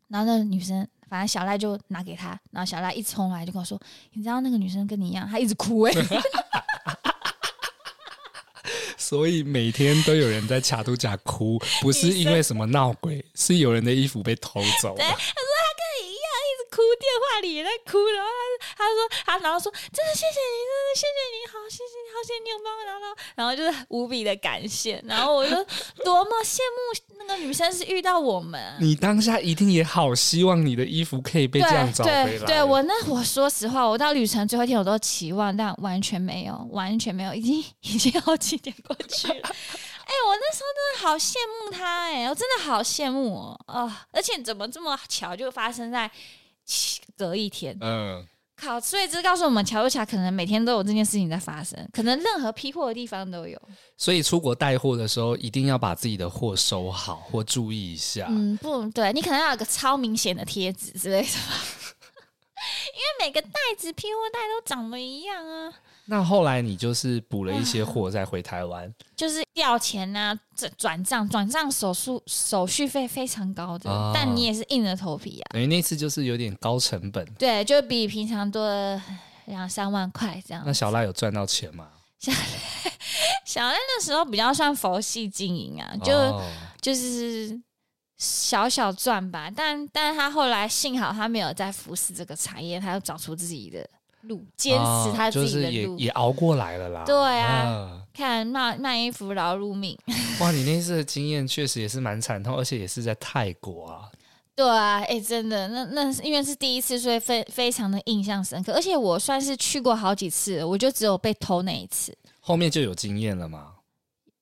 然后那个女生，反正小赖就拿给他。然后小赖一冲来就跟我说：“你知道那个女生跟你一样，她一直哭哎。”所以每天都有人在卡图甲哭，不是因为什么闹鬼，是有人的衣服被偷走了。哭电话里也在哭，然后他他说他然后说真的谢谢你，真的谢谢你好，谢谢你好，谢谢你有帮我拿到，然后就是无比的感谢，然后我就多么羡慕那个女生是遇到我们。你当下一定也好希望你的衣服可以被这样找回来。对，对，对我那我说实话，我到旅程最后一天我都期望，但完全没有，完全没有，已经已经好几天过去了。哎、欸，我那时候真的好羡慕他，哎，我真的好羡慕哦啊、哦！而且怎么这么巧就发生在。隔一天，嗯，考，所以这告诉我们，卡都卡可能每天都有这件事情在发生，可能任何批货的地方都有。所以出国带货的时候，一定要把自己的货收好或注意一下。嗯，不对，你可能要有个超明显的贴纸之类的吧，因为每个袋子批货袋都长得一样啊。那后来你就是补了一些货再回台湾，就是调钱啊，转转账，转账手续手续费非常高的，哦、但你也是硬着头皮啊。等于那次就是有点高成本，对，就比平常多了两三万块这样。那小赖有赚到钱吗？小赖小赖那时候比较算佛系经营啊，就、哦、就是小小赚吧。但但是他后来幸好他没有在服侍这个产业，他又找出自己的。路坚持他自己的路，哦、就是也也熬过来了啦。对啊，啊看卖卖衣服劳碌命。哇，你那次的经验确实也是蛮惨痛，而且也是在泰国啊。对啊，哎、欸，真的，那那因为是第一次，所以非非常的印象深刻。而且我算是去过好几次，我就只有被偷那一次。后面就有经验了吗？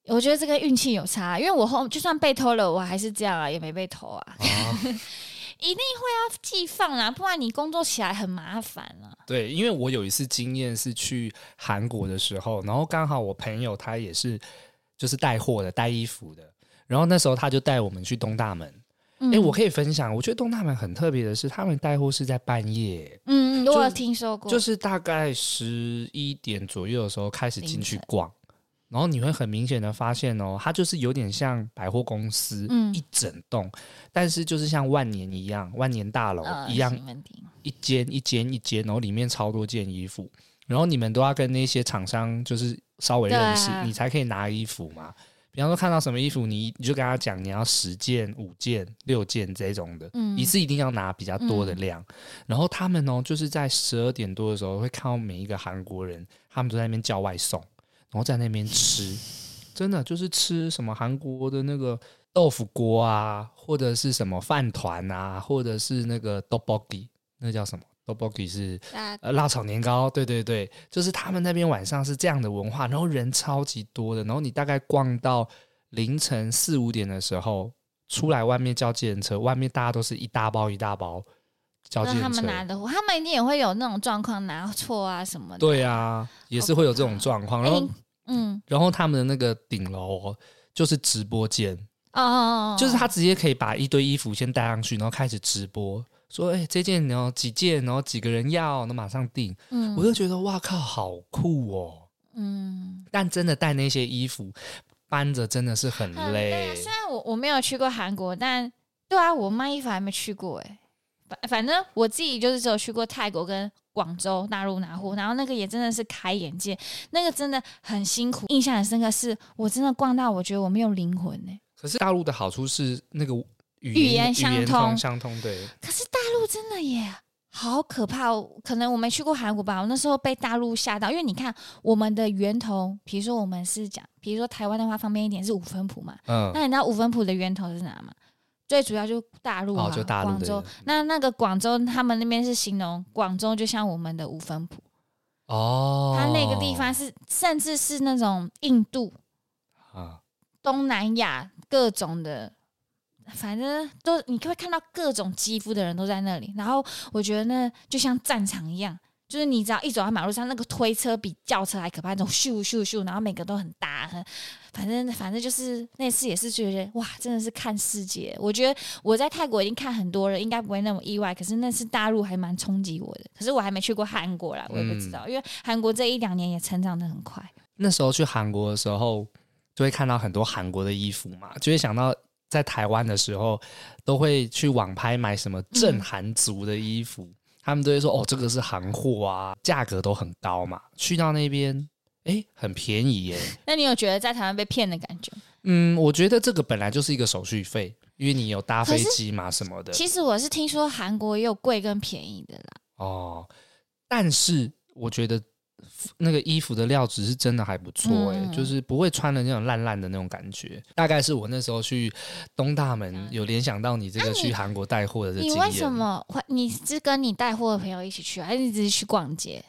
我觉得这个运气有差，因为我后就算被偷了，我还是这样啊，也没被偷啊。啊 一定会要寄放啊，不然你工作起来很麻烦啊。对，因为我有一次经验是去韩国的时候，然后刚好我朋友他也是就是带货的、带衣服的，然后那时候他就带我们去东大门。哎、嗯，我可以分享，我觉得东大门很特别的是，他们带货是在半夜。嗯，我有听说过，就是大概十一点左右的时候开始进去逛。然后你会很明显的发现哦，它就是有点像百货公司，嗯，一整栋，但是就是像万年一样，万年大楼一样，一间一间一间，然后里面超多件衣服，然后你们都要跟那些厂商就是稍微认识，你才可以拿衣服嘛。比方说看到什么衣服，你你就跟他讲你要十件、五件、六件这种的，嗯，一次一定要拿比较多的量。嗯、然后他们呢，就是在十二点多的时候会看到每一个韩国人，他们都在那边叫外送，然后在那边吃，真的就是吃什么韩国的那个豆腐锅啊，或者是什么饭团啊，或者是那个 tteokbokki，那叫什么？tteokbokki 是呃辣炒年糕，对对对，就是他们那边晚上是这样的文化，然后人超级多的，然后你大概逛到凌晨四五点的时候，出来外面叫计程车，外面大家都是一大包一大包叫计程车。他们拿的，他们一定也会有那种状况拿错啊什么的。对啊，也是会有这种状况。然后嗯，然后他们的那个顶楼就是直播间哦哦哦，就是他直接可以把一堆衣服先带上去，然后开始直播。说哎、欸，这件然后几件，然后几个人要，那马上订。嗯，我就觉得哇靠，好酷哦。嗯，但真的带那些衣服搬着真的是很累。嗯、虽然我我没有去过韩国，但对啊，我卖衣服还没去过哎。反反正我自己就是只有去过泰国跟广州大陆拿货，然后那个也真的是开眼界，那个真的很辛苦，印象很深刻，是我真的逛到我觉得我没有灵魂呢。可是大陆的好处是那个。语言相通，相通对。可是大陆真的耶，好可怕哦！可能我没去过韩国吧，我那时候被大陆吓到。因为你看，我们的源头，比如说我们是讲，比如说台湾的话，方便一点是五分埔嘛。嗯。那你知道五分埔的源头是哪吗？最主要就是大陆啊，哦、就大陆广州。那那个广州，他们那边是形容广州就像我们的五分埔。哦。它那个地方是，甚至是那种印度啊，东南亚各种的。反正都你可以看到各种肌肤的人都在那里，然后我觉得那就像战场一样，就是你只要一走在马路上，那个推车比轿车还可怕，那种咻咻咻，然后每个都很大，很反正反正就是那次也是觉得哇，真的是看世界。我觉得我在泰国已经看很多人，应该不会那么意外，可是那次大陆还蛮冲击我的。可是我还没去过韩国啦，我也不知道，嗯、因为韩国这一两年也成长的很快。那时候去韩国的时候，就会看到很多韩国的衣服嘛，就会想到。在台湾的时候，都会去网拍买什么正韩族的衣服，嗯、他们都会说：“哦，这个是行货啊，价格都很高嘛。”去到那边，哎，很便宜耶。那你有觉得在台湾被骗的感觉？嗯，我觉得这个本来就是一个手续费，因为你有搭飞机嘛什么的。其实我是听说韩国也有贵跟便宜的啦。哦，但是我觉得。那个衣服的料子是真的还不错哎、欸，嗯、就是不会穿的那种烂烂的那种感觉。大概是我那时候去东大门有联想到你这个去韩国带货的这经验。你为什么会？你是跟你带货的朋友一起去，还是你只是去逛街？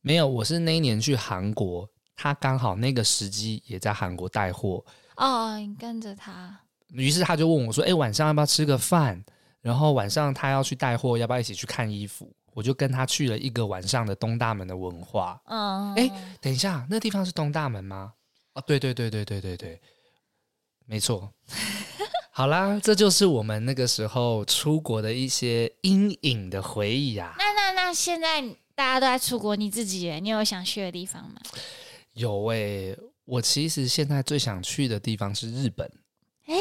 没有，我是那一年去韩国，他刚好那个时机也在韩国带货。哦，你跟着他。于是他就问我说：“哎、欸，晚上要不要吃个饭？然后晚上他要去带货，要不要一起去看衣服？”我就跟他去了一个晚上的东大门的文化。嗯，哎，等一下，那地方是东大门吗？哦，对对对对对对对，没错。好啦，这就是我们那个时候出国的一些阴影的回忆啊。那那那，现在大家都在出国，你自己，你有想去的地方吗？有诶、欸，我其实现在最想去的地方是日本。哎，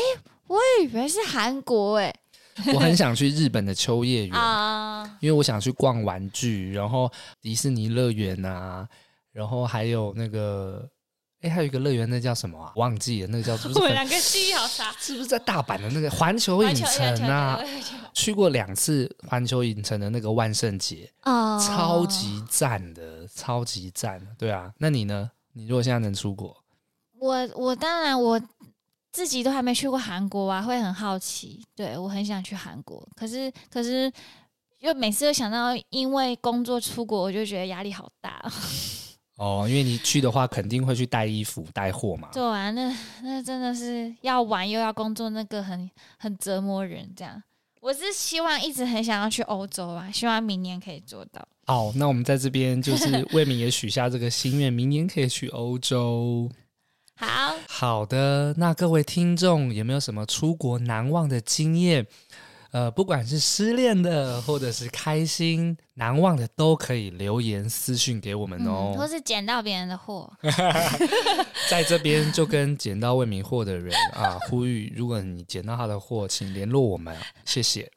我以为是韩国诶、欸。我很想去日本的秋叶原，因为我想去逛玩具，然后迪士尼乐园啊，然后还有那个，哎，还有一个乐园，那叫什么啊？忘记了，那个叫什么？我们两个记忆好差。是不是在大阪的那个环球影城啊？去过两次环球影城的那个万圣节，哦，超级赞的，超级赞。对啊，那你呢？你如果现在能出国，我我当然我。自己都还没去过韩国啊，会很好奇。对，我很想去韩国，可是可是又每次都想到因为工作出国，我就觉得压力好大。哦，因为你去的话，肯定会去带衣服、带货嘛。对啊，那那真的是要玩又要工作，那个很很折磨人。这样，我是希望一直很想要去欧洲啊，希望明年可以做到。好，那我们在这边就是为你也许下这个心愿，明年可以去欧洲。好好的，那各位听众有没有什么出国难忘的经验？呃，不管是失恋的，或者是开心难忘的，都可以留言私讯给我们哦。或、嗯、是捡到别人的货，在这边就跟捡到未名货的人啊，呼吁，如果你捡到他的货，请联络我们，谢谢。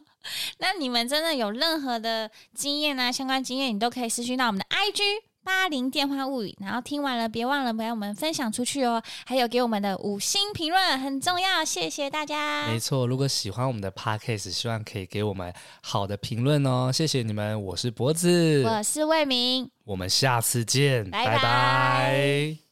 那你们真的有任何的经验啊，相关经验，你都可以私讯到我们的 IG。八零电话物语，然后听完了，别忘了把我们分享出去哦。还有给我们的五星评论很重要，谢谢大家。没错，如果喜欢我们的 Podcast，希望可以给我们好的评论哦。谢谢你们，我是脖子，我是魏明，我们下次见，拜拜。拜拜。